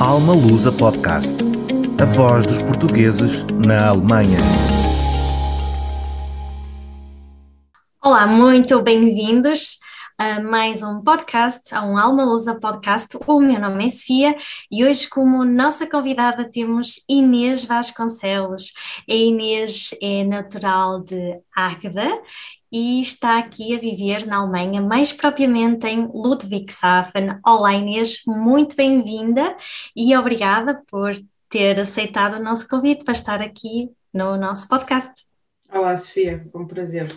Alma Lusa Podcast. A voz dos portugueses na Alemanha. Olá, muito bem-vindos a mais um podcast, a um Alma Lusa Podcast. O meu nome é Sofia e hoje, como nossa convidada, temos Inês Vasconcelos. A Inês é natural de Águeda e está aqui a viver na Alemanha, mais propriamente em Ludwigshafen. Olá Inês, muito bem-vinda e obrigada por ter aceitado o nosso convite para estar aqui no nosso podcast. Olá Sofia, foi um prazer.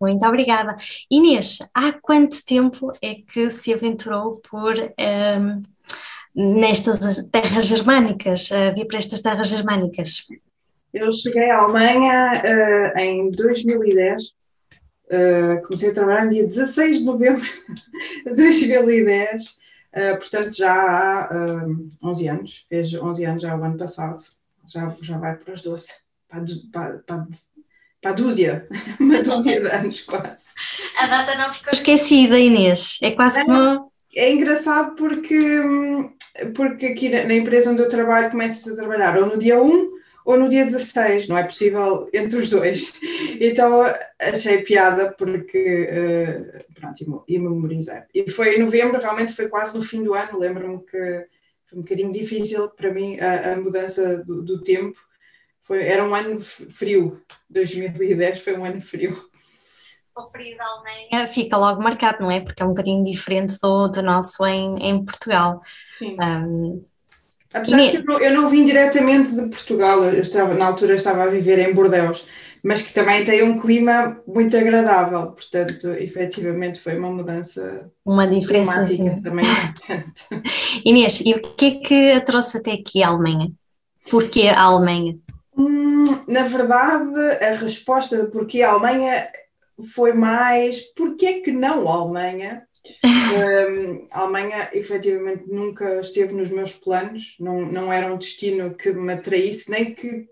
Muito obrigada. Inês, há quanto tempo é que se aventurou por um, nestas terras germânicas, uh, vir para estas terras germânicas? Eu cheguei à Alemanha uh, em 2010 Uh, comecei a trabalhar no dia 16 de novembro de 2010, uh, portanto já há uh, eh, 11 anos, fez 11 anos já o ano passado, já, já vai para os 12, para, para, para, para a dúzia, uma dúzia de anos quase. A data não ficou esquecida, Inês, é quase é, como... É engraçado porque, porque aqui na, na empresa onde eu trabalho começa-se a trabalhar ou no dia 1 ou no dia 16, não é possível entre os dois. Então achei piada porque, uh, pronto, e memorizei. E foi em novembro, realmente foi quase no fim do ano, lembro-me que foi um bocadinho difícil para mim a, a mudança do, do, tempo. Foi, era um ano frio, 2010 foi um ano frio. Frio da Alemanha fica logo marcado, não é? Porque é um bocadinho diferente do, do nosso em, em Portugal. Sim. Um, Apesar de que eu não vim diretamente de Portugal, eu estava, na altura estava a viver em Bordeus, mas que também tem um clima muito agradável, portanto, efetivamente foi uma mudança. Uma diferença, sim. Também Inês, e o que é que a trouxe até aqui à Alemanha? Porquê a Alemanha? Hum, na verdade, a resposta de porquê a Alemanha foi mais porquê que não a Alemanha? Um, a Alemanha efetivamente nunca esteve nos meus planos, não, não era um destino que me atraísse, nem que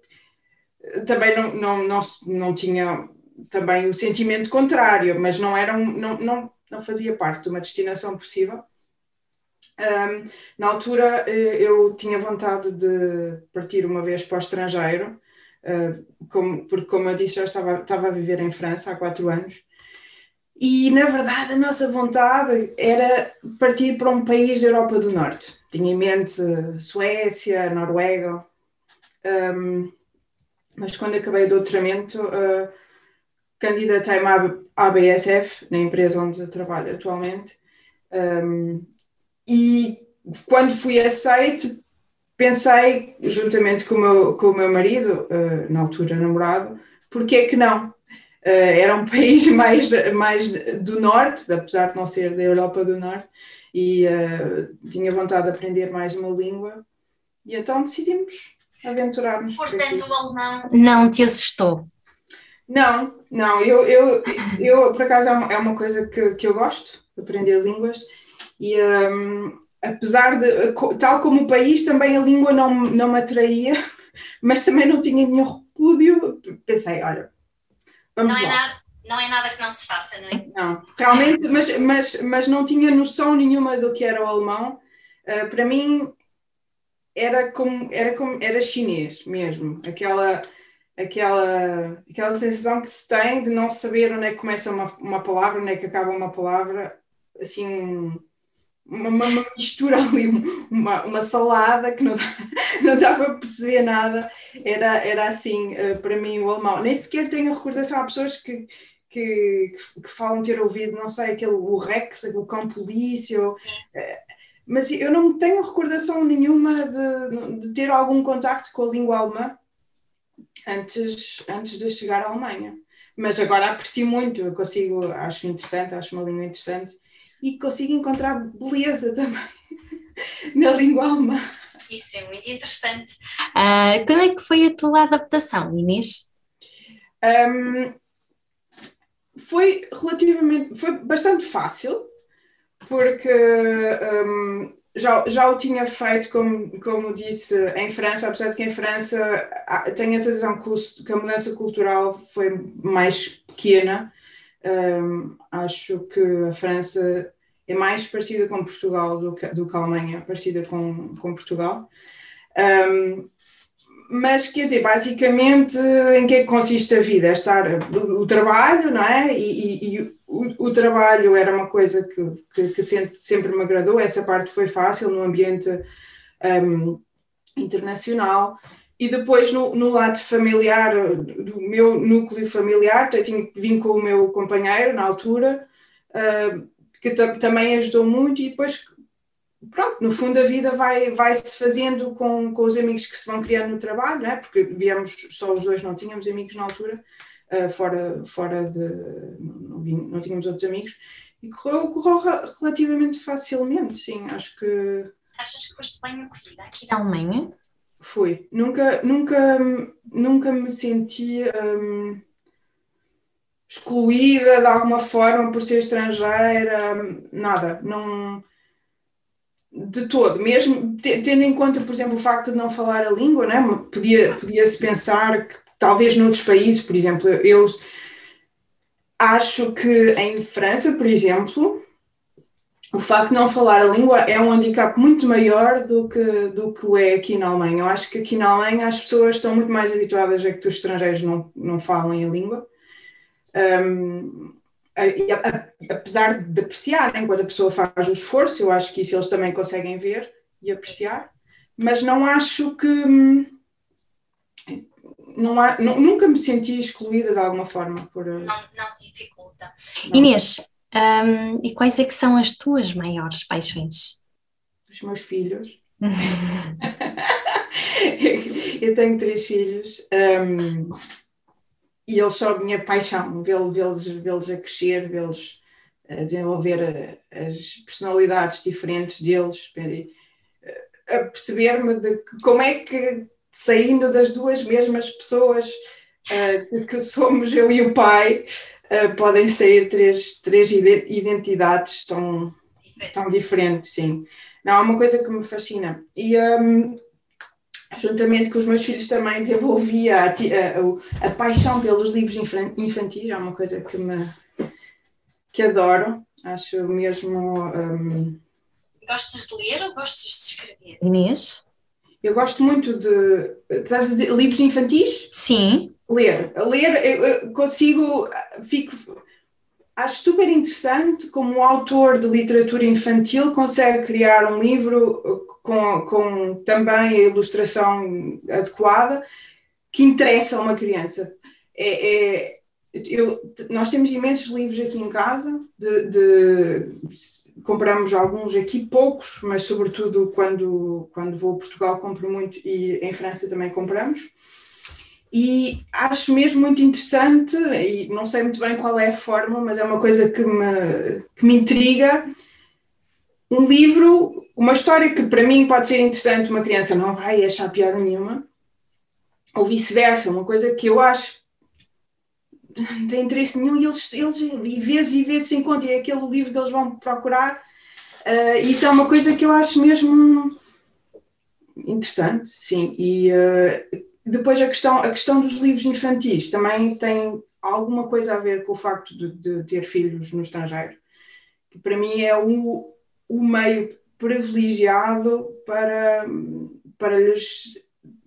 também não, não, não, não tinha também o sentimento contrário, mas não, era um, não, não, não fazia parte de uma destinação possível. Um, na altura eh, eu tinha vontade de partir uma vez para o estrangeiro, uh, como, porque como eu disse já estava, estava a viver em França há quatro anos, e, na verdade, a nossa vontade era partir para um país da Europa do Norte. Tinha em mente Suécia, Noruega. Um, mas quando acabei o doutoramento, uh, candidatei-me à ABSF, na empresa onde trabalho atualmente. Um, e quando fui aceite, pensei, juntamente com o meu, com o meu marido, uh, na altura namorado, porque é que não? Uh, era um país mais, mais do norte, apesar de não ser da Europa do Norte, e uh, tinha vontade de aprender mais uma língua, e então decidimos aventurar-nos. Portanto, o alemão não te assustou? Não, não, eu, eu, eu por acaso é uma, é uma coisa que, que eu gosto, aprender línguas, e um, apesar de, tal como o país, também a língua não, não me atraía, mas também não tinha nenhum repúdio, pensei, olha, Vamos não, é nada, não é nada que não se faça, não é? Não, realmente, mas, mas, mas não tinha noção nenhuma do que era o alemão. Uh, para mim era como, era como era chinês mesmo, aquela, aquela, aquela sensação que se tem de não saber onde é que começa uma, uma palavra, onde é que acaba uma palavra, assim, uma, uma, mistura ali, uma, uma salada que não, não dava para perceber nada. Era, era assim, uh, para mim, o alemão. Nem sequer tenho recordação. Há pessoas que, que, que, falam ter ouvido, não sei, aquele o Rex, o cão polícia. Ou, uh, mas eu não tenho recordação nenhuma de, de ter algum contacto com a língua alemã antes, antes de chegar à Alemanha. Mas agora aprecio muito, eu consigo, acho interessante, acho uma língua interessante e consigo encontrar beleza também na língua alemã. Isso é muito interessante. Uh, como é que foi a tua adaptação, Inês? Um, foi relativamente, foi bastante fácil, porque um, já, já o tinha feito, como, como disse, em França, apesar de que em França tenho a sensação que a mudança cultural foi mais pequena, um, acho que a França é mais parecida com Portugal do que, do que a Alemanha, parecida com, com Portugal. Um, mas quer dizer, basicamente, em que é que consiste a vida? É estar o, trabalho, não é? E, e, e o, o, trabalho era uma coisa que, que, que, sempre, sempre me agradou, essa parte foi fácil no ambiente um, internacional. E depois no, no, lado familiar, do meu núcleo familiar, eu tinha, vim com o meu companheiro na altura, uh, que também ajudou muito, e depois pronto, no fundo a vida vai, vai se fazendo com, com os amigos que se vão criando no trabalho, não é? porque viemos só os dois, não tínhamos amigos na altura, uh, fora, fora de. Não, não, tínhamos outros amigos, e correu, correu relativamente facilmente, sim, acho que. Achas que foste bem acolhida aqui na Alemanha? Fui. Nunca, nunca, nunca me senti. Um, excluída de alguma forma por ser estrangeira, nada, não, de todo, mesmo tendo em conta, por exemplo, o facto de não falar a língua, né? podia, podia-se pensar que talvez noutros países, por exemplo, eu acho que em França, por exemplo, o facto de não falar a língua é um handicap muito maior do que, do que é aqui na Alemanha. Eu acho que aqui na Alemanha as pessoas estão muito mais habituadas a que os estrangeiros não, não falem a língua. Um, apesar de apreciarem quando a pessoa faz o esforço, eu acho que isso eles também conseguem ver e apreciar, mas não acho que. Hum, não há, nunca me senti excluída de alguma forma. Por, não, não dificulta. Não. Inês, um, e quais é que são as tuas maiores paixões? Os meus filhos. eu tenho três filhos. Um, e eles são a minha paixão, vê-los vê a crescer, vê-los a desenvolver a, as personalidades diferentes deles, a perceber-me de como é que, saindo das duas mesmas pessoas uh, que somos eu e o pai, podem sair três, três identidades tão, tão diferentes, sim. Não, é uma coisa que me fascina. E um, juntamente com os meus filhos também desenvolvia a, a, a, paixão pelos livros infantis, é uma coisa que me que adoro, acho mesmo. Um... Gostas de ler ou gostas de escrever? Inês? Eu gosto muito de. Estás a dizer livros infantis? Sim. Ler. Ler, eu consigo. Fico, acho super interessante como um autor de literatura infantil consegue criar um livro com, com também a ilustração adequada que interessa a uma criança. É, é eu, nós temos imensos livros aqui em casa, de, de, compramos alguns aqui, poucos, mas sobretudo quando, quando vou a Portugal compro muito e em França também compramos. E acho mesmo muito interessante, e não sei muito bem qual é a forma, mas é uma coisa que me, que me intriga. Um livro uma história que para mim pode ser interessante, uma criança não vai achar piada nenhuma, ou vice-versa, uma coisa que eu acho não tem interesse nenhum e eles, eles e vezes e vezes se encontram, e é aquele livro que eles vão procurar. Uh, isso é uma coisa que eu acho mesmo interessante, sim. E uh, depois a questão, a questão dos livros infantis também tem alguma coisa a ver com o facto de, de ter filhos no estrangeiro, que para mim é o, o meio privilegiado para, para lhes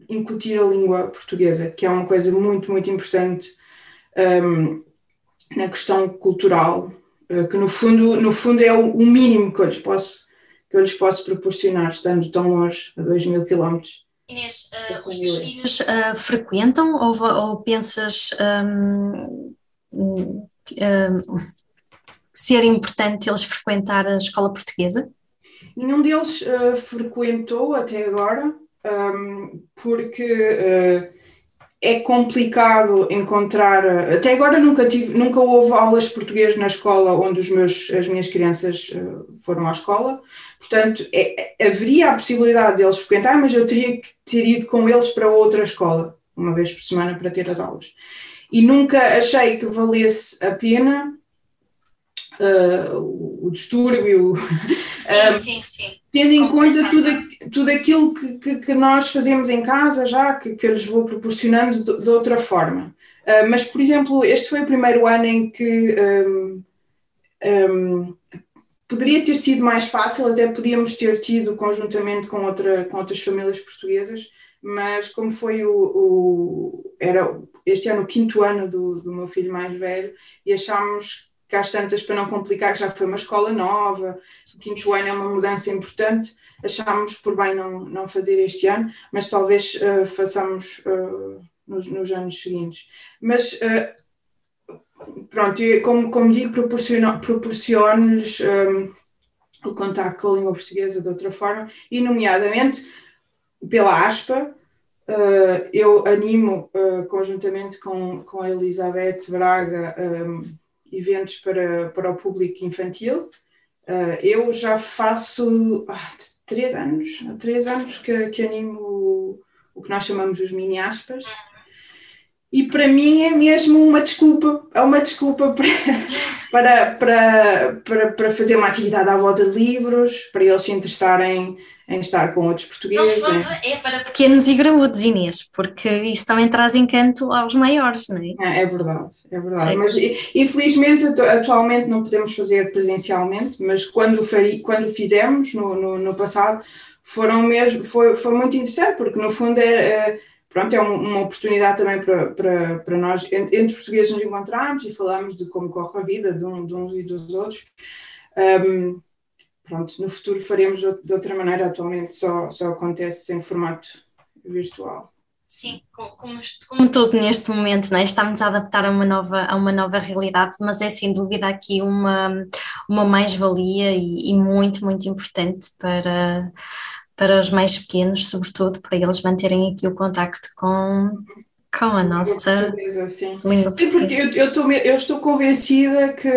incutir a língua portuguesa, que é uma coisa muito, muito importante um, na questão cultural, uh, que no fundo, no fundo é o, o, mínimo que eu, lhes posso, que eu lhes posso proporcionar, estando tão longe, a 2 mil quilómetros. Inês, uh, os teus filhos uh, frequentam ou, ou pensas um, um, ser importante eles frequentar a escola portuguesa? Nenhum deles uh, frequentou até agora, um, porque uh, é complicado encontrar. Até agora nunca tive, nunca houve aulas de português na escola onde os meus, as minhas crianças uh, foram à escola. Portanto, é, haveria a possibilidade deles frequentar, mas eu teria que ter ido com eles para outra escola, uma vez por semana, para ter as aulas. E nunca achei que valesse a pena uh, o distúrbio. Sim, sim, sim. Tendo em conta tudo, tudo aquilo que, que, que, nós fazemos em casa já, que, que eu lhes vou proporcionando de, de outra forma. Uh, mas, por exemplo, este foi o primeiro ano em que um, um, poderia ter sido mais fácil, até podíamos ter tido conjuntamente com, outra, com outras famílias portuguesas, mas como foi o, o era este ano o quinto ano do, do meu filho mais velho e achámos que às tantas para não complicar já foi uma escola nova, o quinto ano é uma mudança importante, achámos por bem não, não fazer este ano, mas talvez uh, façamos uh, nos, nos, anos seguintes. Mas uh, pronto, como, como digo, proporciono-lhes um, o contacto com a língua portuguesa de outra forma, e nomeadamente pela ASPA, eu animo conjuntamente com, com a Elizabeth Braga um, eventos para, para o público infantil. Uh, eu já faço ah, três anos, há três anos que, que animo o, o que nós chamamos os mini aspas. E para mim é mesmo uma desculpa, é uma desculpa para, para, para, para, para fazer uma atividade à volta de livros, para eles se interessarem em estar com outros portugueses. No fundo, é para pequenos e graúdos, Inês, porque isso também traz encanto aos maiores, não é? É, é verdade, é verdade. É. Mas infelizmente atualmente não podemos fazer presencialmente, mas quando, fari, quando fizemos no, no, no passado foram mesmo, foi, foi muito interessante, porque no fundo é, é pronto, é uma oportunidade também para, para, para nós, entre portugueses, nos encontrarmos e falarmos de como corre a vida de, um, de uns e dos outros. Um, pronto, no futuro faremos de outra maneira, atualmente só, só acontece em formato virtual. Sim, como, como tudo neste momento, né? estamos a adaptar a uma, nova, a uma nova realidade, mas é sem dúvida aqui uma, uma mais-valia e, e, muito, muito importante para, para os mais pequenos, sobretudo para eles manterem aqui o contacto com, com a nossa sim. língua portuguesa. Sim, porque eu, eu, estou, eu estou convencida que,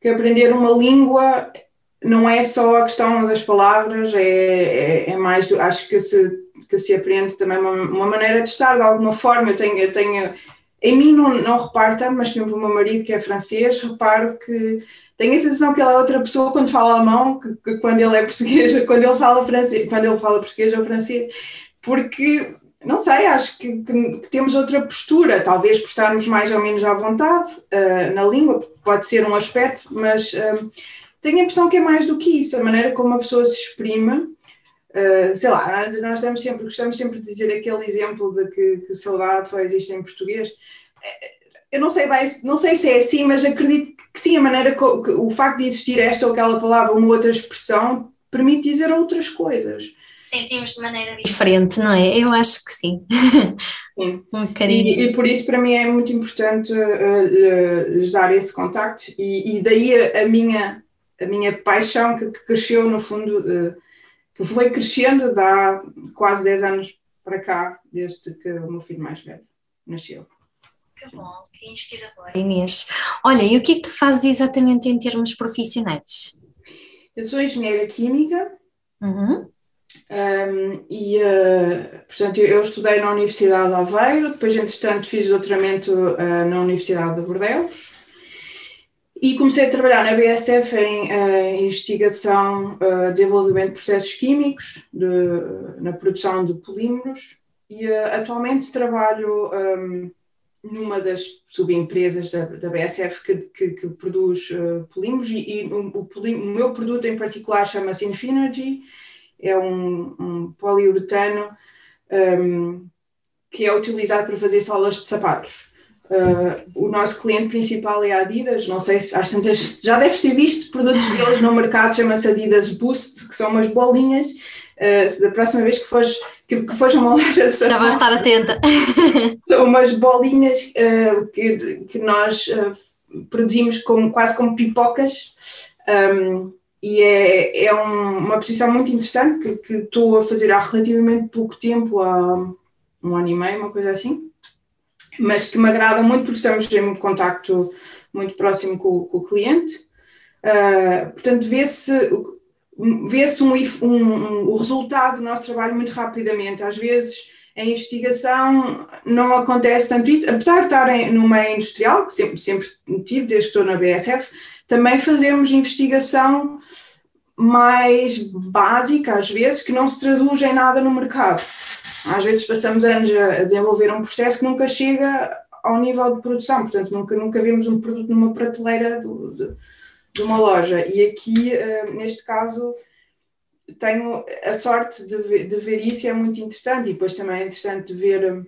que aprender uma língua não é só a questão das palavras, é, é, é mais, acho que se, que se aprende também uma, uma, maneira de estar, de alguma forma. Eu tenho, eu tenho em mim não, não reparo tanto, mas por exemplo, o meu marido que é francês, reparo que tenho a sensação que ele é outra pessoa quando fala alemão, que, que quando ele é português, quando ele fala francês, quando ele fala português ou francês, porque não sei, acho que, que, que, temos outra postura, talvez por estarmos mais ou menos à vontade uh, na língua, pode ser um aspecto, mas uh, tenho a impressão que é mais do que isso, a maneira como a pessoa se exprime. Uh, sei lá, nós estamos sempre, gostamos sempre de dizer aquele exemplo de que, que saudade só existe em português. Eh, eu não sei, não sei se é assim, mas acredito que sim, a maneira que, o facto de existir esta ou aquela palavra, uma outra expressão, permite dizer outras coisas. Sentimos de maneira diferente, não é? Eu acho que sim. sim. um bocadinho. E, e, por isso, para mim, é muito importante uh, lhes dar esse contacto, e, e daí a, a minha a minha paixão que, que cresceu no fundo, uh, que foi crescendo de há quase 10 anos para cá, desde que o meu filho mais velho nasceu. Que bom, que inspirador. Inês, olha, e o que é que tu fazes exatamente em termos profissionais? Eu sou engenheira química uhum. um, e, uh, portanto, eu, estudei na Universidade de Aveiro, depois, entretanto, fiz doutoramento uh, na Universidade de Bordeaux e comecei a trabalhar na BSF em uh, investigação, uh, desenvolvimento de processos químicos, de, na produção de polímeros, e uh, atualmente trabalho um, numa das subempresas da, da BSF que, que, que produz polímeros, e, e o, o, meu produto em particular chama-se Infinergy, é um, um poliuretano um, que é utilizado para fazer solas de sapatos. Uh, o nosso cliente principal é a Adidas, não sei se às tantas já deves ter visto produtos deles no mercado, chama-se Adidas Boost, que são umas bolinhas. Uh, da próxima vez que fores, que, que fores a uma loja de sapatos, Já vou estar atenta. São umas bolinhas uh, que, que nós produzimos como, quase como pipocas. Um, e é, é um, uma posição muito interessante que, que estou a fazer há relativamente pouco tempo, há um ano e meio, uma coisa assim mas que me agrada muito porque estamos em contacto muito próximo com, com o cliente. Uh, portanto, vê-se vê-se um, um, um, o resultado do nosso trabalho muito rapidamente. Às vezes, a investigação não acontece tanto isso, apesar de estar em, no meio industrial, que sempre, sempre tive, desde que estou na BSF, também fazemos investigação mais básica, às vezes, que não se traduz em nada no mercado. Às vezes passamos anos a desenvolver um processo que nunca chega ao nível de produção, portanto nunca, nunca vemos um produto numa prateleira do, de, de uma loja. E aqui, uh, neste caso, tenho a sorte de ver, de ver, isso e é muito interessante. E depois também é interessante ver um,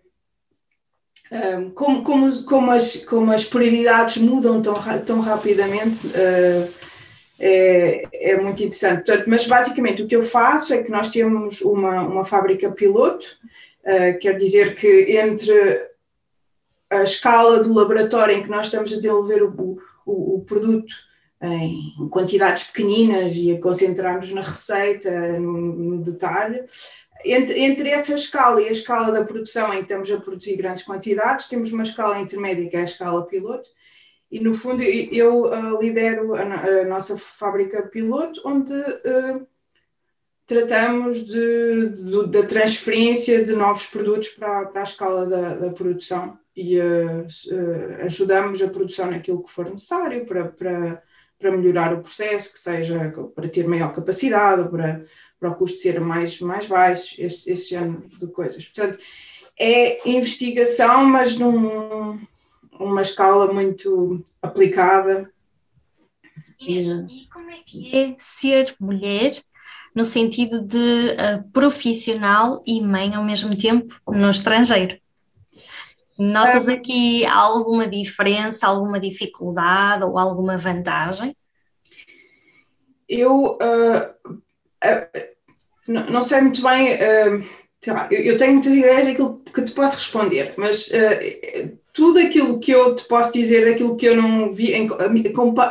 hum, como, como, como, as, como as prioridades mudam tão, tão rapidamente. Uh, é, é, muito interessante. Portanto, mas basicamente o que eu faço é que nós temos uma, uma fábrica piloto, uh, quer dizer que entre a escala do laboratório em que nós estamos a desenvolver o, o, o produto em quantidades pequeninas e a concentrarmos na receita, no, no detalhe. Entre, entre, essa escala e a escala da produção em que estamos a produzir grandes quantidades, temos uma escala intermédia que é a escala piloto, e no fundo eu uh, lidero a, a, nossa fábrica piloto, onde uh, tratamos de, de, da transferência de novos produtos para, para a escala da, da produção e uh, ajudamos a produção naquilo que for necessário para, para para melhorar o processo, que seja para ter maior capacidade, para, para o custo ser mais, mais baixo, esse, esse género de coisas. Portanto, é investigação, mas num, numa escala muito aplicada. Inês, e como é que é ser mulher no sentido de uh, profissional e mãe ao mesmo tempo no estrangeiro? Notas aqui alguma diferença, alguma dificuldade ou alguma vantagem? Eu uh, uh, não sei muito bem, uh, lá, eu, eu, tenho muitas ideias daquilo que te posso responder, mas tudo aquilo que eu te posso dizer daquilo que eu não vi, em,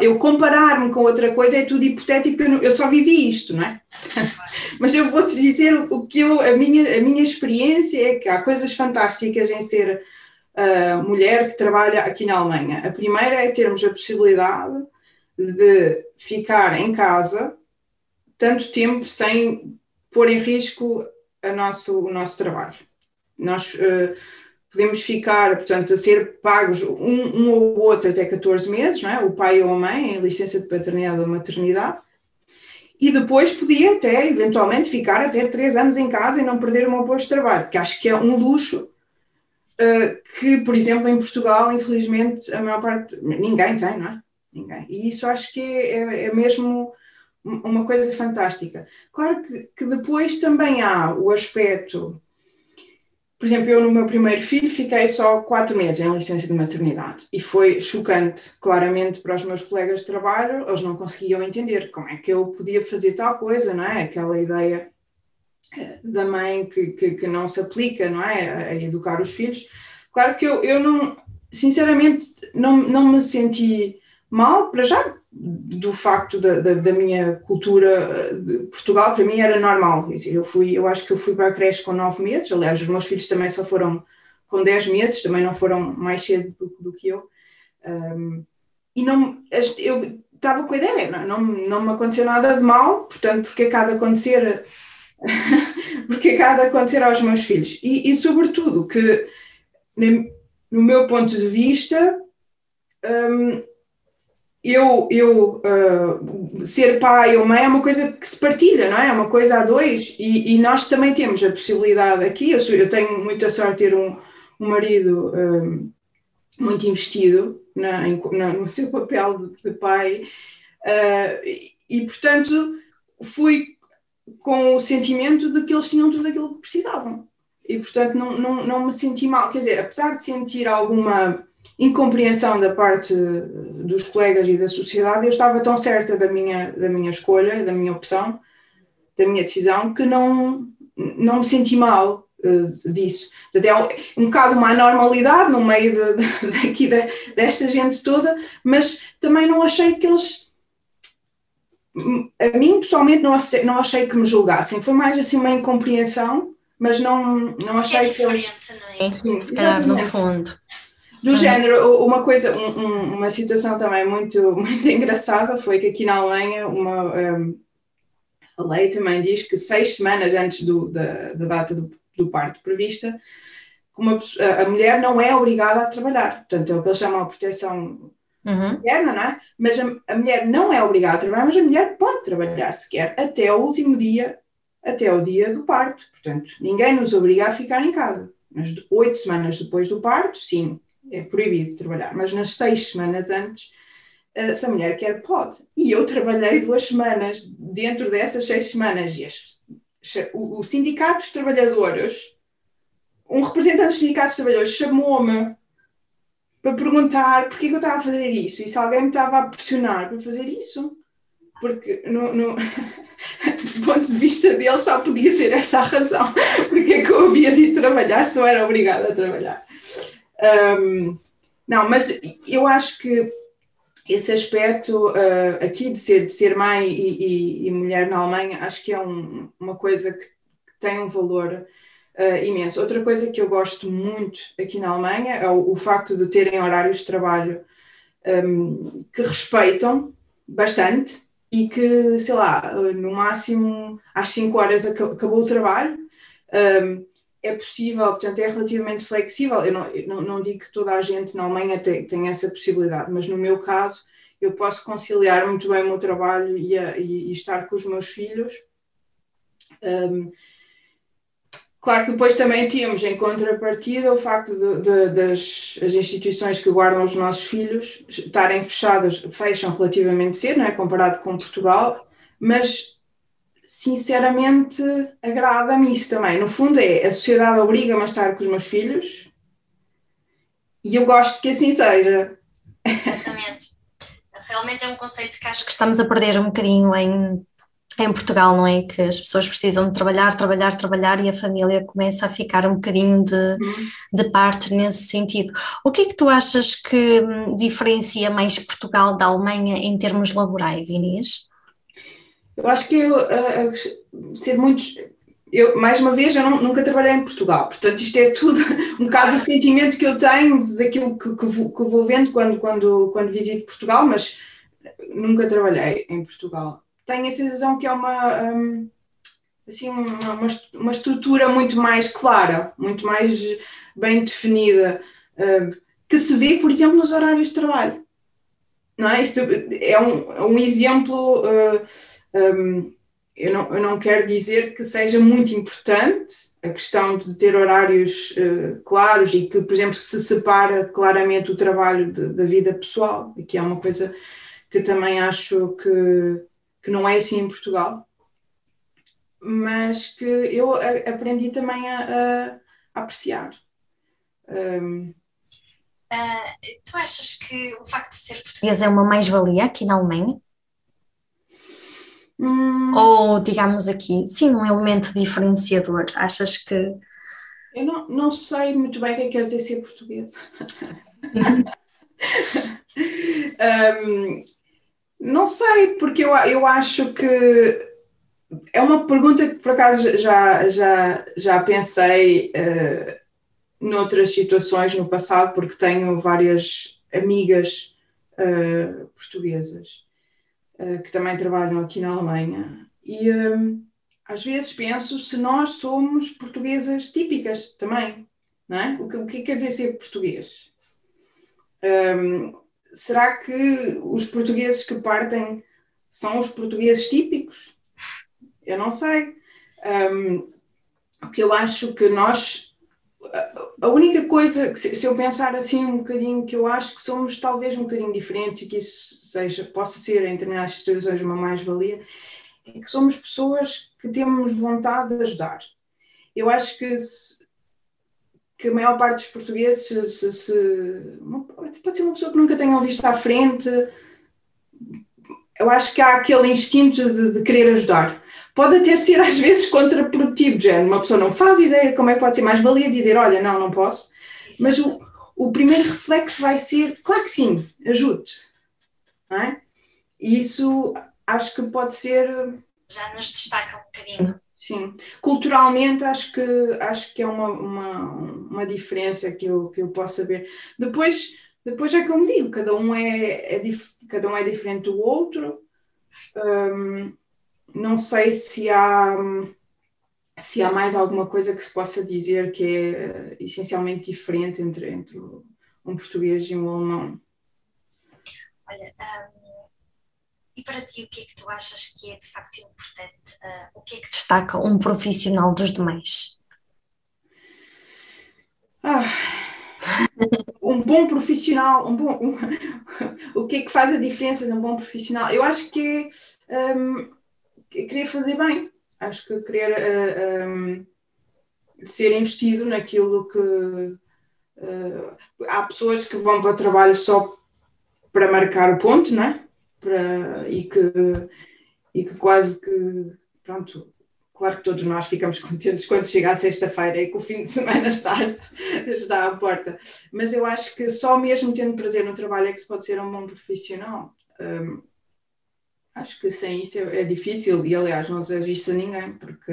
eu comparar-me com outra coisa é tudo hipotético, eu, não, eu só vivi isto, não é? mas eu vou-te dizer o que eu, a minha, a minha experiência é que há coisas fantásticas em ser uh, mulher que trabalha aqui na Alemanha. A primeira é termos a possibilidade de ficar em casa tanto tempo sem pôr em risco a nosso, o nosso trabalho. Nós uh, podemos ficar, portanto, a ser pagos um, um, ou outro até 14 meses, não é? o pai ou a mãe, em licença de paternidade ou maternidade, e depois podia até, eventualmente, ficar até 3 anos em casa e não perder o meu posto de trabalho, que acho que é um luxo uh, que, por exemplo, em Portugal, infelizmente, a maior parte, ninguém tem, não é? Ninguém. E isso acho que é, é, é mesmo uma coisa fantástica. Claro que, que, depois também há o aspecto. Por exemplo, eu no meu primeiro filho fiquei só quatro meses em licença de maternidade e foi chocante, claramente, para os meus colegas de trabalho. Eles não conseguiam entender como é que eu podia fazer tal coisa, não é? Aquela ideia da mãe que, que, que, não se aplica, não é? A, educar os filhos. Claro que eu, eu não, sinceramente, não, não me senti mal, para já, do facto da, da, da, minha cultura de Portugal, para mim era normal. Eu, fui, eu acho que eu fui para a creche com nove meses, aliás, os meus filhos também só foram com dez meses, também não foram mais cedo do, do que eu. Um, e não, eu estava com a ideia, não, não, não me aconteceu nada de mal, portanto, porque é cada acontecer porque acaba de acontecer aos meus filhos. E, e sobretudo, que no meu ponto de vista, um, eu, eu uh, ser pai ou mãe é uma coisa que se partilha, não é? É uma coisa a dois. E, e nós também temos a possibilidade aqui. Eu, sou, eu tenho muita sorte de ter um, um marido um, muito investido na, na, no seu papel de, de pai. Uh, e, e, portanto, fui com o sentimento de que eles tinham tudo aquilo que precisavam. E, portanto, não, não, não me senti mal. Quer dizer, apesar de sentir alguma incompreensão da parte dos colegas e da sociedade, eu estava tão certa da minha, da minha escolha, da minha opção, da minha decisão, que não, não me senti mal uh, disso. Até um bocado uma anormalidade no meio de, de, daqui de, desta gente toda, mas também não achei que eles a mim pessoalmente não achei, não achei que me julgassem, foi mais assim uma incompreensão, mas não, não achei é diferente, que. não é? Sim, se calhar no fundo. Do uhum. género, uma coisa, um, uma situação também muito, muito engraçada foi que aqui na Alemanha uma, um, a lei também diz que seis semanas antes do, da, da data do, do parto prevista, uma, a mulher não é obrigada a trabalhar. Portanto, é o que eles chamam de proteção uhum. interna, não é? Mas a, a, mulher não é obrigada a trabalhar, mas a mulher pode trabalhar se quer até o último dia, até o dia do parto. Portanto, ninguém nos obriga a ficar em casa. Mas oito semanas depois do parto, sim, é proibido trabalhar. Mas nas seis semanas antes, essa mulher quer pode. E eu trabalhei duas semanas dentro dessas seis semanas e as, o, o sindicato dos trabalhadores, um representante dos sindicatos dos trabalhadores chamou-me para perguntar porquê que eu estava a fazer isso e se alguém me estava a pressionar para fazer isso. Porque no, no do ponto de vista dele só podia ser essa a razão porque é que eu havia de trabalhar se não era obrigada a trabalhar. Um, não, mas eu acho que esse aspecto uh, aqui de ser, de ser mãe e, e, e, mulher na Alemanha, acho que é um, uma coisa que tem um valor uh, imenso. Outra coisa que eu gosto muito aqui na Alemanha é o, o facto de terem horários de trabalho um, que respeitam bastante e que, sei lá, no máximo às 5 horas acabou o trabalho. Um, é possível, portanto, é relativamente flexível. Eu não, eu não, não, digo que toda a gente na Alemanha tem, essa possibilidade, mas no meu caso, eu posso conciliar muito bem o meu trabalho e, a, e, e estar com os meus filhos. Um, claro que depois também temos, em contrapartida, o facto de, de, das as instituições que guardam os nossos filhos estarem fechadas, fecham relativamente cedo, não é? comparado com Portugal, mas sinceramente, agrada-me isso também. No fundo, é a sociedade obriga-me a estar com os meus filhos e eu gosto que assim seja. Exatamente. Realmente é um conceito que acho que estamos a perder um bocadinho em, em Portugal, não é? Que as pessoas precisam de trabalhar, trabalhar, trabalhar e a família começa a ficar um bocadinho de, uhum. de parte nesse sentido. O que é que tu achas que hum, diferencia mais Portugal da Alemanha em termos laborais, Inês? Eu acho que eu, uh, ser muitos. Eu, mais uma vez, eu não, nunca trabalhei em Portugal, portanto, isto é tudo um bocado o sentimento que eu tenho daquilo que, que, vou, que vou vendo quando, quando, quando visito Portugal, mas nunca trabalhei em Portugal. Tenho a sensação que é uma. Um, assim, uma, uma, uma, estrutura muito mais clara, muito mais bem definida, uh, que se vê, por exemplo, nos horários de trabalho. Não é? Isso é um, é um exemplo. Uh, um, eu, não, eu não quero dizer que seja muito importante a questão de ter horários uh, claros e que, por exemplo, se separa claramente o trabalho de, da vida pessoal, que é uma coisa que também acho que, que não é assim em Portugal, mas que eu a, aprendi também a, a, a apreciar. Um, uh, tu achas que o facto de ser português é uma mais-valia aqui na Alemanha? Hum. Ou, digamos aqui, sim, um elemento diferenciador. Achas que. Eu não, não sei muito bem o que é que quer dizer ser português. um, não sei, porque eu, eu acho que é uma pergunta que por acaso já, já, já pensei uh, noutras situações no passado, porque tenho várias amigas uh, portuguesas. Eh, que também trabalham aqui na Alemanha. E um, às vezes penso se nós somos portuguesas típicas também, não é? O que, o que quer dizer ser português? Um, será que os portugueses que partem são os portugueses típicos? Eu não sei. Porque eu acho que nós a única coisa, que se eu pensar assim um bocadinho, que eu acho que somos talvez um bocadinho diferentes e que isso seja, possa ser em determinadas situações uma mais-valia, é que somos pessoas que temos vontade de ajudar. Eu acho que, se, que a maior parte dos portugueses, se, se, se, pode ser uma pessoa que nunca tenham visto à frente, eu acho que há aquele instinto de, de querer ajudar pode até ser às vezes contraprodutivo, já uma pessoa não faz ideia como é que pode ser mais valia dizer, olha, não, não posso, mas o, o primeiro reflexo vai ser, claro que sim, ajude, não é? E isso acho que pode ser... Já nos destaca um bocadinho. Sim, culturalmente acho que, acho que é uma, uma, uma diferença que eu, que eu posso saber. Depois, depois é como digo, cada um é, é, cada um é diferente do outro, um, não sei se há, se há mais alguma coisa que se possa dizer que é uh, essencialmente diferente entre, entre um português e um alemão. Olha, um, e para ti, o que é que tu achas que é de facto importante? Uh, o que é que destaca um profissional dos demais? Ah, um, um bom profissional, um bom, um, o que é que faz a diferença num bom profissional? Eu acho que um, querer fazer bem, acho que querer uh, um, ser investido naquilo que uh, há pessoas que vão para o trabalho só para marcar o ponto, não é? Para, e, que, e que quase que pronto, Claro que todos nós ficamos contentes quando chega a sexta-feira e que o fim de semana está, está à porta. Mas eu acho que só mesmo tendo prazer no trabalho é que se pode ser um bom profissional. Um, acho que sem isso é, é, difícil e, aliás, não desejo isso a ninguém, porque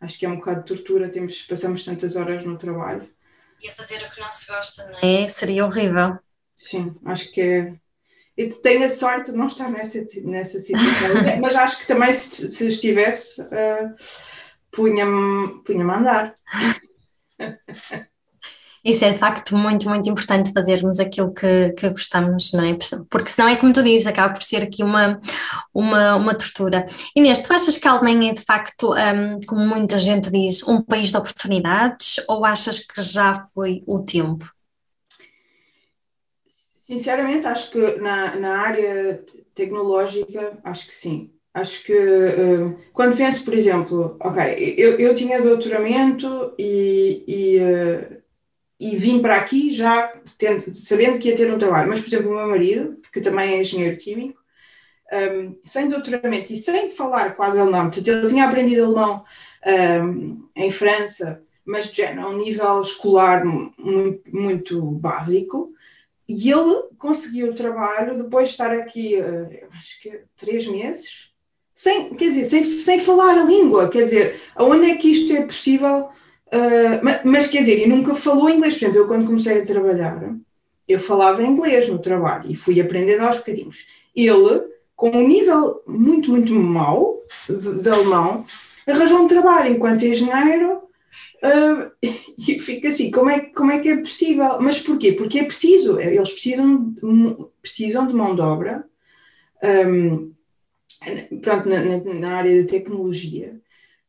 acho que é um bocado de tortura, temos, passamos tantas horas no trabalho. E a fazer o que não se gosta, não é? Seria horrível. Sim, acho que é, e tenho a sorte de não estar nessa, nessa situação, mas acho que também se, se estivesse, uh, punha-me punha a andar. Isso é de facto muito, muito importante fazermos aquilo que, que gostamos, não é? Porque senão é como tu dizes, acaba por ser aqui uma, uma, uma tortura. Inês, tu achas que a Alemanha é de facto, um, como muita gente diz, um país de oportunidades ou achas que já foi o tempo? Sinceramente, acho que na, na área tecnológica, acho que sim. Acho que uh, quando penso, por exemplo, ok, eu, eu tinha doutoramento e, e, uh, e vim para aqui já tendo, sabendo que ia ter um trabalho, mas, por exemplo, o meu marido, que também é engenheiro químico, um, sem doutoramento e sem falar quase alemão, ele tinha aprendido alemão um, em França, mas já a um nível escolar muito, muito básico, e ele conseguiu o trabalho depois de estar aqui, uh, acho que três meses, sem, quer dizer, sem, sem falar a língua. Quer dizer, aonde é que isto é possível? Uh, mas, mas, quer dizer, e nunca falou inglês. Por exemplo, eu quando comecei a trabalhar, eu falava inglês no trabalho e fui aprendendo aos bocadinhos. Ele, com um nível muito, muito mau de, de alemão, arranjou um trabalho enquanto engenheiro Uh, e fica assim, como é, como é que é possível? Mas porquê? Porque é preciso, eles precisam, precisam de mão de obra, um, pronto, na, na, área de tecnologia.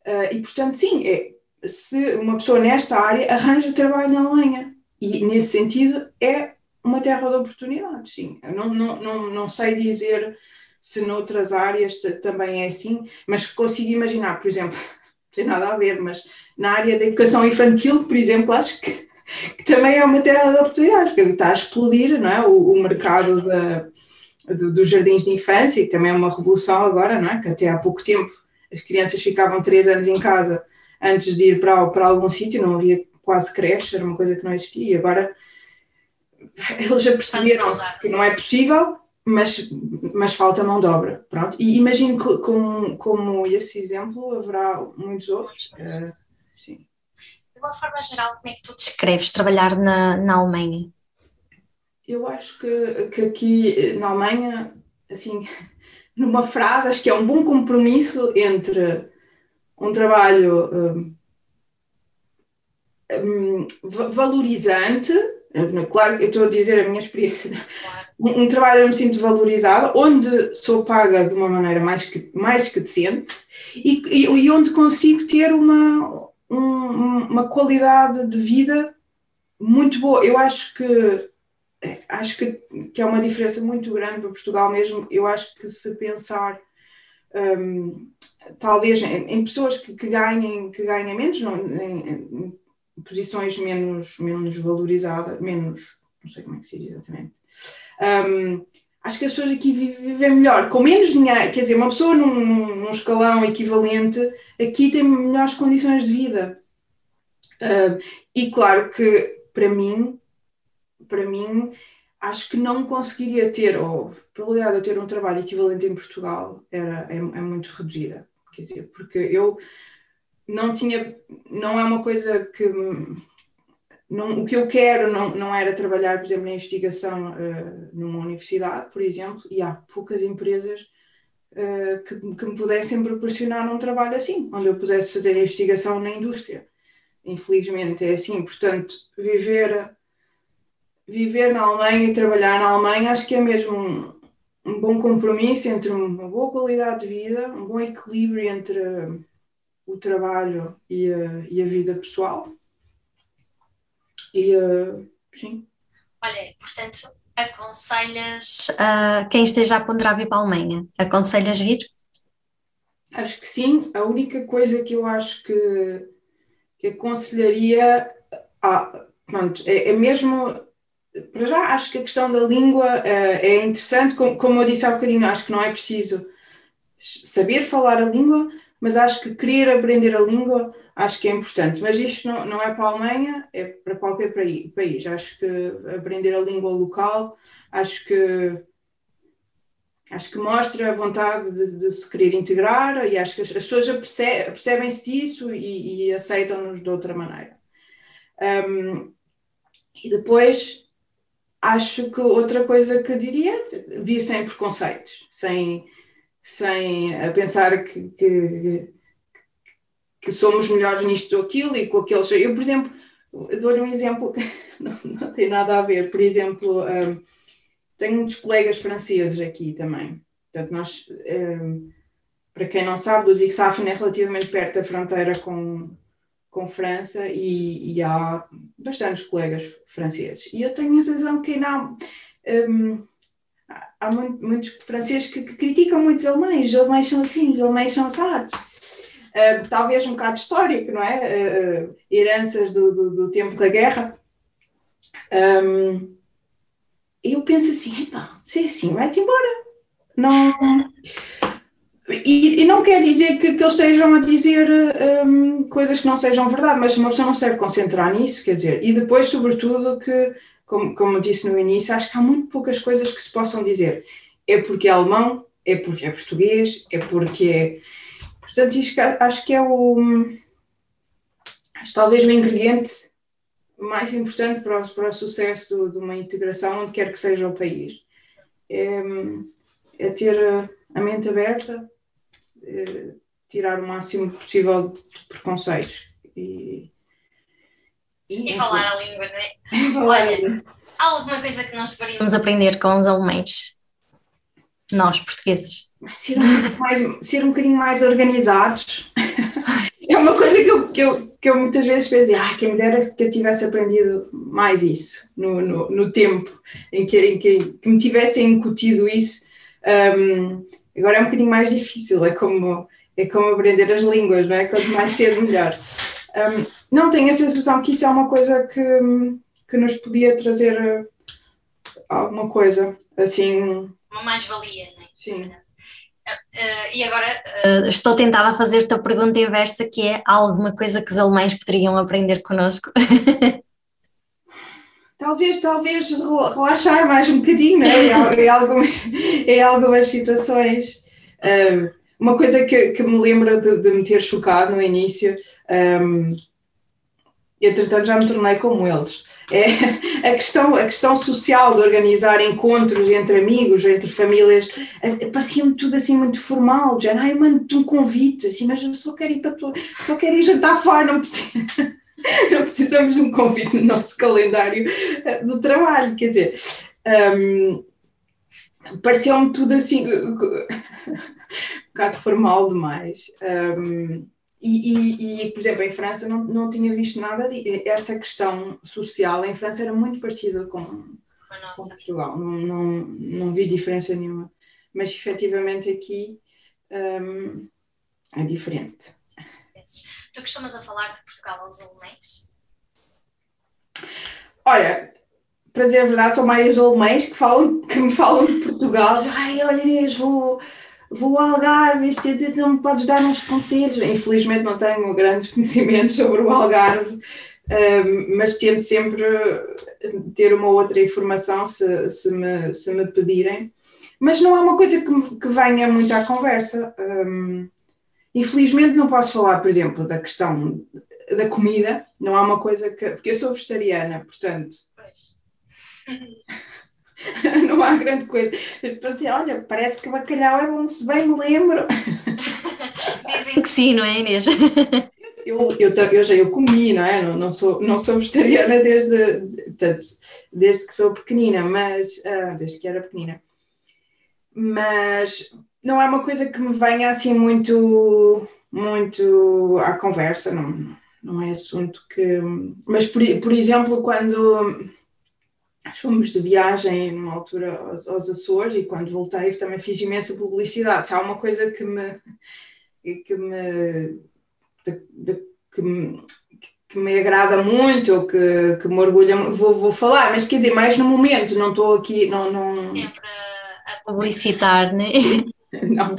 Uh, e portanto, sim, é, se uma pessoa nesta área arranja trabalho na Alemanha, e nesse sentido é uma terra de oportunidades, sim. Eu não, não, não, não sei dizer se noutras áreas também é assim, mas consigo imaginar, por exemplo, tem nada a ver, mas na área da educação infantil, por exemplo, acho que, que também é uma terra de oportunidades, porque está a explodir não é? o, o mercado da, do, dos jardins de infância, que também é uma revolução agora, não é? que até há pouco tempo as crianças ficavam três anos em casa antes de ir para, para algum sítio, não havia quase creche, era uma coisa que não existia, e agora eles já perceberam-se que não é possível mas, mas falta mão de obra. Pronto. E imagino que, como, como esse exemplo, haverá muitos outros. Uh, sim. De uma forma geral, como é que tu descreves trabalhar na, na Alemanha? Eu acho que, que aqui na Alemanha, assim, numa frase, acho que é um bom compromisso entre um trabalho um, um, valorizante Claro, eu estou a dizer a minha experiência. Um, um, trabalho onde me sinto valorizada, onde sou paga de uma maneira mais que, mais que decente e, e, e onde consigo ter uma, um, uma qualidade de vida muito boa. Eu acho que acho que, que é uma diferença muito grande para Portugal mesmo. Eu acho que se pensar um, talvez em, em, pessoas que, que, ganhem, que ganhem menos, não, em, posições menos, menos valorizadas, menos, não sei como é que se diz exatamente. Um, acho que as pessoas aqui vivem melhor, com menos dinheiro, quer dizer, uma pessoa num, num escalão equivalente aqui tem melhores condições de vida. E claro que para mim, para mim, acho que não conseguiria ter, ou a probabilidade de eu ter um trabalho equivalente em Portugal era, é, é muito reduzida. Quer dizer, porque eu não tinha, não é uma coisa que não, o que eu quero não, não era trabalhar, por exemplo, na investigação uh, numa universidade, por exemplo, e há poucas empresas uh, que, que me pudessem proporcionar um trabalho assim, onde eu pudesse fazer a investigação na indústria. Infelizmente é assim, portanto, viver, viver na Alemanha e trabalhar na Alemanha acho que é mesmo um, bom compromisso entre uma boa qualidade de vida, um bom equilíbrio entre o trabalho e a, e a vida pessoal. E uh, sim. Olha, portanto, aconselhas uh, quem esteja a ponderar vir para a Alemanha? Aconselhas vir? Acho que sim. A única coisa que eu acho que, que aconselharia ah, pronto, é, é, mesmo. Para já, acho que a questão da língua uh, é interessante. Como, como eu disse há bocadinho, acho que não é preciso saber falar a língua, mas acho que querer aprender a língua acho que é importante. Mas isto não, não é para a Alemanha, é para qualquer país. Acho que aprender a língua local, acho que acho que mostra a vontade de, de, se querer integrar e acho que as, as pessoas percebem-se disso e, e aceitam-nos de outra maneira. Um, e depois acho que outra coisa que diria é vir sem preconceitos, sem, sem a pensar que, que, que somos melhores nisto ou aquilo e com aqueles. Eu, por exemplo, dou-lhe um exemplo que não, não, tem nada a ver. Por exemplo, um, tenho muitos colegas franceses aqui também. Portanto, nós, um, para quem não sabe, Ludwigshafen é relativamente perto da fronteira com, com França e, e, há bastantes colegas franceses. E eu tenho a sensação que não. Um, há muito, muitos franceses que, que, criticam muitos alemães, os alemães são assim, os alemães são asados. Uh, talvez um bocado histórico, não é? Uh, heranças do, do, do, tempo da guerra. Um, eu penso assim, epá, se é assim, vai-te embora. Não. E, e, não quer dizer que, que eles estejam a dizer um, coisas que não sejam verdade, mas uma pessoa não se deve concentrar nisso, quer dizer, e depois, sobretudo, que, como, como disse no início, acho que há muito poucas coisas que se possam dizer. É porque é alemão, é porque é português, é porque é. Portanto, isto, acho que é o. Acho, talvez o ingrediente mais importante para o, para o sucesso do, de uma integração, onde quer que seja o país. É, é ter a mente aberta eh, tirar o máximo possível de preconceitos. E, e, e falar a língua, não é? Olha, há alguma coisa que nós deveríamos aprender com os alemães? Nós, portugueses. Ser um, mais, ser um bocadinho mais organizados. é uma coisa que eu, que eu, que eu muitas vezes pensei, ah, quem me dera que eu tivesse aprendido mais isso no, no, no tempo em que, em que, que me tivessem incutido isso. Um, Agora é um bocadinho mais difícil, é como, é como aprender as línguas, não é? Quanto mais cedo, melhor. Um, não tenho a sensação que isso é uma coisa que, que nos podia trazer uh, alguma coisa assim. Uma mais-valia, não é? Sim. Uh, e agora uh, estou tentada a fazer-te a pergunta inversa, que é alguma coisa que os alemães poderiam aprender connosco? talvez, talvez relaxar mais um bocadinho né? em, algumas, em algumas situações. Um, uma coisa que, que me lembra de, de, me ter chocado no início, um, entretanto já me tornei como eles, é a questão, a questão social de organizar encontros entre amigos, entre famílias, eh, parecia-me tudo assim muito formal, já, ai, mando-te um convite, assim, mas eu só quero ir para só quero ir jantar fora, não precisa não precisamos de um convite no nosso calendário eh, do trabalho, quer dizer, um, pareceu-me tudo assim um bocado formal demais. Um, e, e, e, por exemplo, em França não, não tinha visto nada de essa questão social. Em França era muito parecida com, com Portugal, não, não, não vi diferença nenhuma. Mas efetivamente aqui um, é diferente. Tu costumas a falar de Portugal aos alemães? Olha, para dizer a verdade, são mais alemães que, falam, que me falam de Portugal. Ai, olha Inês, vou, vou ao Algarve, este, não me podes dar uns conselhos. Infelizmente não tenho grandes conhecimentos sobre o Algarve, mas tento sempre ter uma outra informação se, se, me, se me pedirem. Mas não é uma coisa que, que venha muito à conversa. Um, Infelizmente não posso falar, por exemplo, da questão da comida, não é uma coisa que. Porque eu sou vegetariana, portanto. não há grande coisa. Pensei, olha, parece que bacalhau é bom, se bem me lembro. Dizem que sim, não é, Inês? Eu, eu, eu já eu comi, não é? Não, não, sou, não sou vegetariana desde, portanto, desde que sou pequenina, mas. Ah, desde que era pequenina. Mas não é uma coisa que me venha assim muito, muito à conversa, não, não é assunto que. Mas, por, por exemplo, quando fomos de viagem numa altura aos, aos, Açores e quando voltei também fiz imensa publicidade. Se há uma coisa que me que me, de, de, que me que me agrada muito ou que, que me orgulha, vou, vou falar, mas quer dizer, mais no momento, não estou aqui, não, não... Sempre a publicitar, né? não.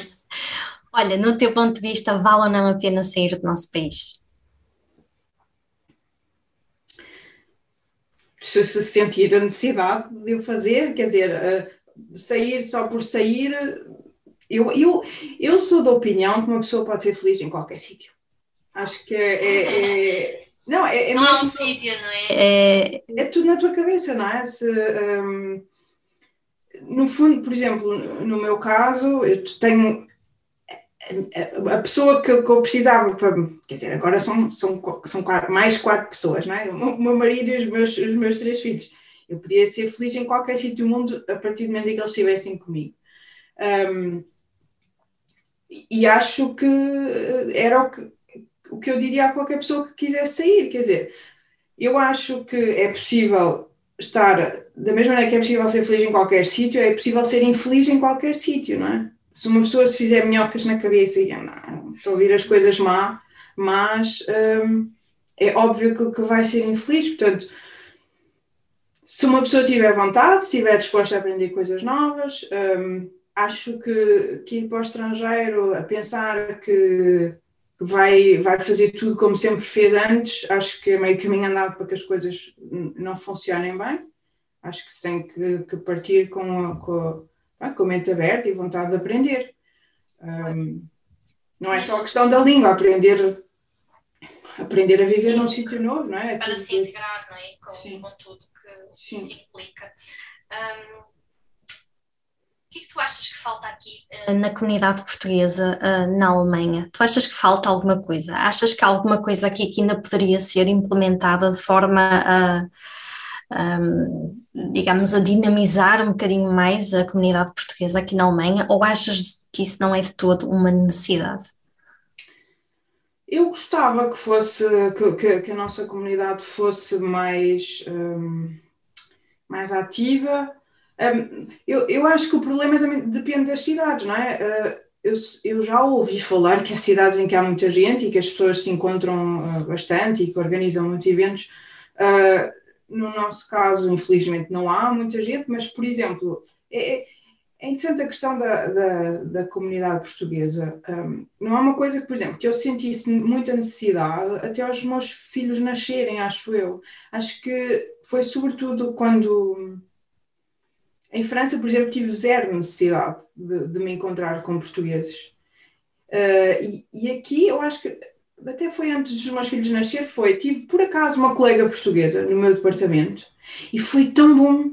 Olha, no teu ponto de vista, vale ou não a pena sair do nosso país? Se se sentir a necessidade de o fazer, quer dizer, uh, sair só por sair, eu, eu, eu sou da opinião que uma pessoa pode ser feliz em qualquer sítio. Acho que é, é, é não, é, é não é um sítio, não é? é? É tudo na tua cabeça, não é? Se, um, no fundo, por exemplo, no meu caso, eu tenho a pessoa que, eu precisava para. Quer dizer, agora são, são, são mais quatro pessoas, não é? O meu marido e os meus, os meus três filhos. Eu podia ser feliz em qualquer sítio do mundo a partir do momento em que eles estivessem comigo. Um, e acho que era o que o que eu diria a qualquer pessoa que quisesse sair. Quer dizer, eu acho que é possível estar, da mesma maneira que é possível ser feliz em qualquer sítio, é possível ser infeliz em qualquer sítio, não é? Se uma pessoa se fizer minhocas na cabeça e não, só ouvir as coisas má, mas hum, é óbvio que, que vai ser infeliz. Portanto, se uma pessoa tiver vontade, se estiver disposta a aprender coisas novas, hum, acho que, que ir para o estrangeiro a pensar que vai, vai fazer tudo como sempre fez antes. Acho que é meio caminho andado para que as coisas não funcionem bem. Acho que se tem que, que partir com a, com, a, com a mente aberta e vontade de aprender. Um, não é só a questão da língua, aprender, aprender a viver Sim, num sítio novo, não é? Para tudo, se integrar, não é? Com, com tudo que Sim. se implica. Um, o que é que tu achas que falta aqui uh, na comunidade portuguesa uh, na Alemanha? Tu achas que falta alguma coisa? Achas que há alguma coisa aqui que ainda poderia ser implementada de forma a, um, digamos, a dinamizar um bocadinho mais a comunidade portuguesa aqui na Alemanha? Ou achas que isso não é de todo uma necessidade? Eu gostava que fosse que, que, que a nossa comunidade fosse mais, um, mais ativa eu, eu acho que o problema também depende das cidades, não é? Uh, eu, eu, já ouvi falar que há cidades em que há muita gente e que as pessoas se encontram uh, bastante e que organizam muitos eventos. Uh, no nosso caso, infelizmente, não há muita gente, mas, por exemplo, é, é interessante a questão da, da, da comunidade portuguesa. Não é uma coisa que, por exemplo, que eu sentisse muita necessidade até aos meus filhos nascerem, acho eu. Acho que foi sobretudo quando em França, por exemplo, tive zero necessidade de, de me encontrar com portugueses. Uh, e, e, aqui eu acho que até foi antes dos meus filhos nascer, foi, tive por acaso uma colega portuguesa no meu departamento e foi tão bom,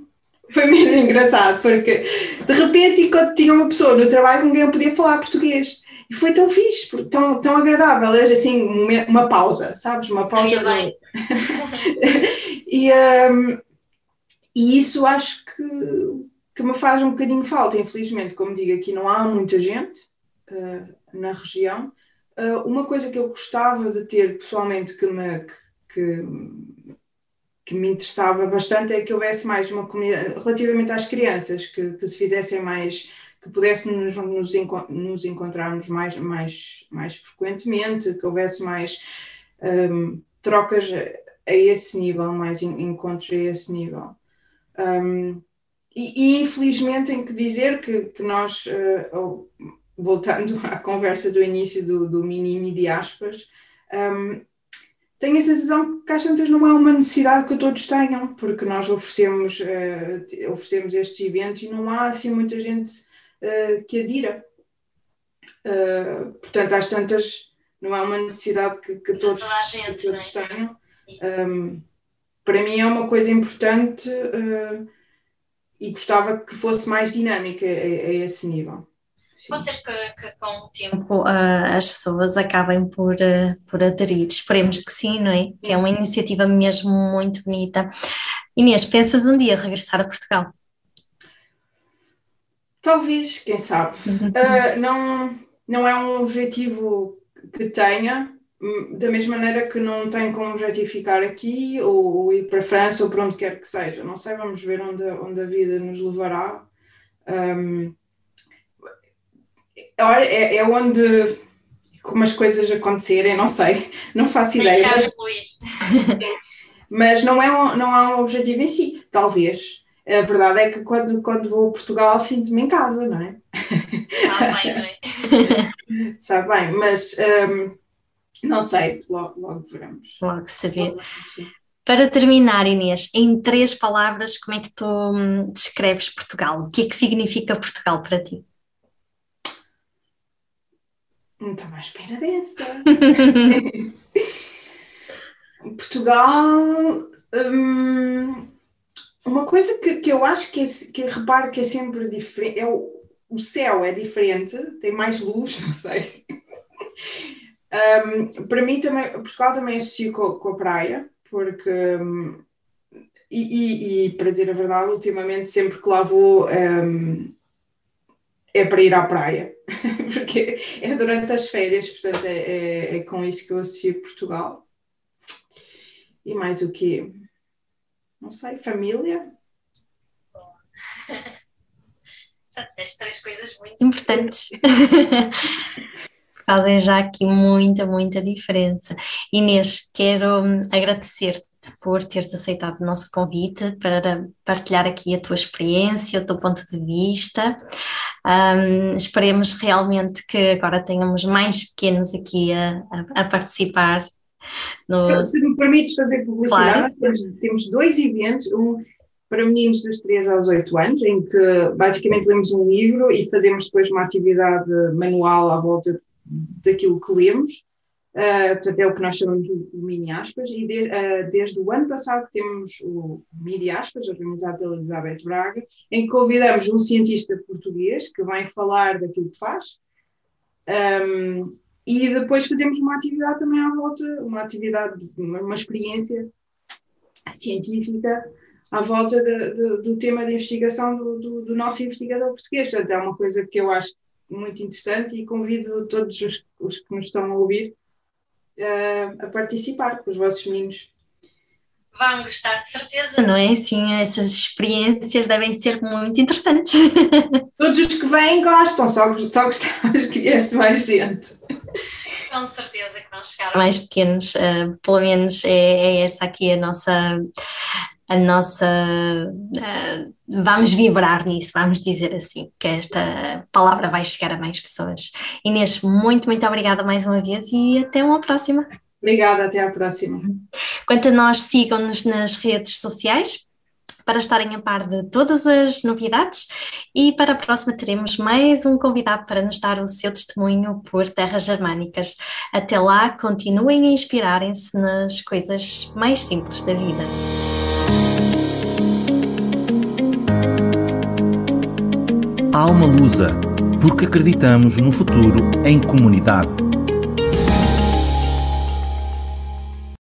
foi mesmo engraçado, porque de repente enquanto tinha uma pessoa no trabalho ninguém podia falar português. E foi tão fixe, tão, tão agradável, era assim uma, pausa, sabes? Uma pausa. e, um, e isso acho que, que me faz um bocadinho falta, infelizmente, como digo, aqui não há muita gente uh, na região. Uh, uma coisa que eu gostava de ter pessoalmente que me, que, que me interessava bastante é que houvesse mais uma comunidade, relativamente às crianças, que, que se fizessem mais, que pudéssemos nos, nos encontrarmos mais, mais, mais frequentemente, que houvesse mais um, trocas a esse nível, mais encontros a esse nível. Um, e, e, infelizmente tenho que dizer que, que nós, uh, voltando à conversa do início do, do mini de aspas, um, tenho a sensação que às tantas não é uma necessidade que todos tenham, porque nós oferecemos, uh, oferecemos estes eventos e não há assim muita gente uh, que adira. Uh, portanto, às tantas não é uma necessidade que, que todos, gente, que todos é? tenham. Um, para mim é uma coisa importante uh, e gostava que fosse mais dinâmica a, a esse nível. Sim. Pode ser que, que, com o tempo uh, as pessoas acabem por, uh, por aderir, esperemos que sim, não é? Que é uma iniciativa mesmo muito bonita. Inês, pensas um dia regressar a Portugal? Talvez, quem sabe. Uh, não, não é um objetivo que tenha, da mesma maneira que não tem como objetivo ficar aqui ou, ou, ir para a França ou para onde quer que seja. Não sei, vamos ver onde, onde a vida nos levará. Um, é, é onde como as coisas acontecerem, não sei, não faço ideia. Mas não é, um, não é um objetivo em si, talvez. A verdade é que quando, quando vou a Portugal sinto-me em casa, não é? Sabe bem, não é? Sabe bem, mas um, não sei, logo, logo veremos. Logo se vê. Para terminar, Inês, em três palavras, como é que tu hum, descreves Portugal? O que é que significa Portugal para ti? Não estava à espera dessa. Portugal. Hum, uma coisa que, que eu acho que, é, que reparo que é sempre diferente é o, o céu é diferente, tem mais luz, não sei. Um, para mim também, Portugal também associo com, com a praia, porque um, e, e, e, para dizer a verdade, ultimamente sempre que lá vou um, é para ir à praia, porque é durante as férias, portanto é, é, é com isso que eu associo Portugal. E mais o quê? Não sei, família? Já fizeste três coisas muito importantes. Fazem já aqui muita, muita diferença. Inês, quero hum, agradecer-te por teres aceitado o nosso convite para partilhar aqui a tua experiência, o teu ponto de vista. Um, esperemos realmente que agora tenhamos mais pequenos aqui a, a, a participar. No... Se me permites fazer publicidade, claro. temos, temos, dois eventos, um para meninos dos 3 aos 8 anos, em que basicamente lemos um livro e fazemos depois uma atividade manual à volta daquilo que lemos. Uh, portanto, é o que nós chamamos de mini aspas, e de, uh, desde o ano passado temos o mini aspas, organizado pela Elizabeth Braga, em que convidamos um cientista português que vem falar daquilo que faz, um, e depois fazemos uma atividade também à volta, uma atividade, uma, uma experiência científica à volta de, de, do tema de investigação do, do, do, nosso investigador português. Portanto, é uma coisa que eu acho muito interessante e convido todos os, os que nos estão a ouvir uh, a participar com os vossos meninos. Vão gostar de certeza, não é? Sim, essas experiências devem ser muito interessantes. Todos os que vêm gostam, só, só gostamos que viesse mais gente. Com certeza que vão chegar mais pequenos, uh, pelo menos é, é essa aqui a nossa a nossa. Uh, vamos vibrar nisso, vamos dizer assim, que esta palavra vai chegar a mais pessoas. Inês, muito, muito obrigada mais uma vez e até uma próxima. Obrigada, até à próxima. Quanto a nós, sigam-nos nas redes sociais para estarem a par de todas as novidades e para a próxima teremos mais um convidado para nos dar o seu testemunho por terras germânicas. Até lá, continuem a inspirarem-se nas coisas mais simples da vida. Alma Lusa, porque acreditamos no futuro em comunidade.